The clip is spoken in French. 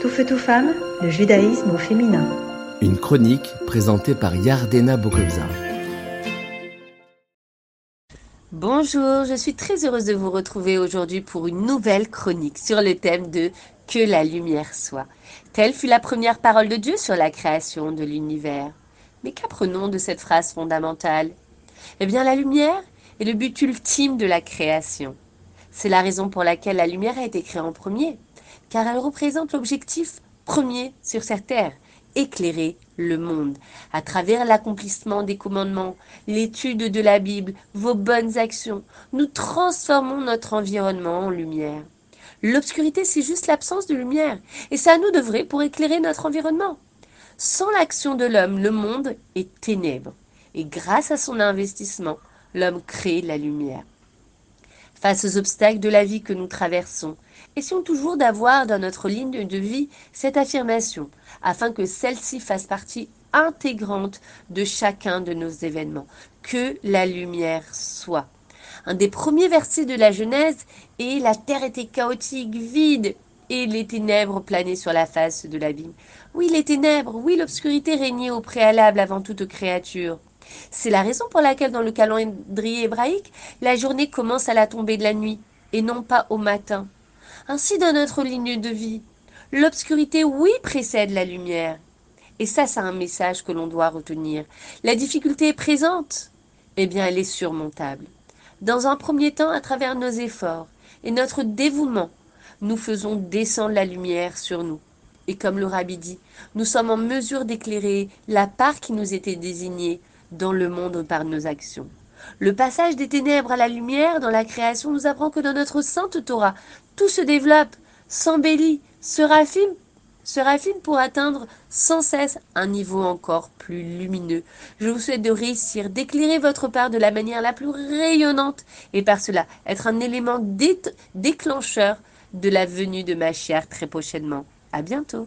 Tout feu, tout femme, le judaïsme au féminin. Une chronique présentée par Yardena Bokobza. Bonjour, je suis très heureuse de vous retrouver aujourd'hui pour une nouvelle chronique sur le thème de Que la lumière soit. Telle fut la première parole de Dieu sur la création de l'univers. Mais qu'apprenons de cette phrase fondamentale? Eh bien, la lumière est le but ultime de la création. C'est la raison pour laquelle la lumière a été créée en premier, car elle représente l'objectif premier sur cette terre, éclairer le monde. À travers l'accomplissement des commandements, l'étude de la Bible, vos bonnes actions, nous transformons notre environnement en lumière. L'obscurité, c'est juste l'absence de lumière, et à nous de vrai pour éclairer notre environnement. Sans l'action de l'homme, le monde est ténèbre, et grâce à son investissement, l'homme crée la lumière face aux obstacles de la vie que nous traversons. Essayons toujours d'avoir dans notre ligne de vie cette affirmation, afin que celle-ci fasse partie intégrante de chacun de nos événements. Que la lumière soit. Un des premiers versets de la Genèse est La terre était chaotique, vide, et les ténèbres planaient sur la face de l'abîme. Oui, les ténèbres, oui, l'obscurité régnait au préalable avant toute créature. C'est la raison pour laquelle dans le calendrier hébraïque, la journée commence à la tombée de la nuit et non pas au matin. Ainsi dans notre ligne de vie, l'obscurité, oui, précède la lumière. Et ça, c'est un message que l'on doit retenir. La difficulté est présente, eh bien, elle est surmontable. Dans un premier temps, à travers nos efforts et notre dévouement, nous faisons descendre la lumière sur nous. Et comme le rabbi dit, nous sommes en mesure d'éclairer la part qui nous était désignée dans le monde par nos actions. Le passage des ténèbres à la lumière dans la création nous apprend que dans notre sainte Torah, tout se développe, s'embellit, se raffine, se raffine pour atteindre sans cesse un niveau encore plus lumineux. Je vous souhaite de réussir, d'éclairer votre part de la manière la plus rayonnante et par cela être un élément déclencheur de la venue de ma chère très prochainement. À bientôt.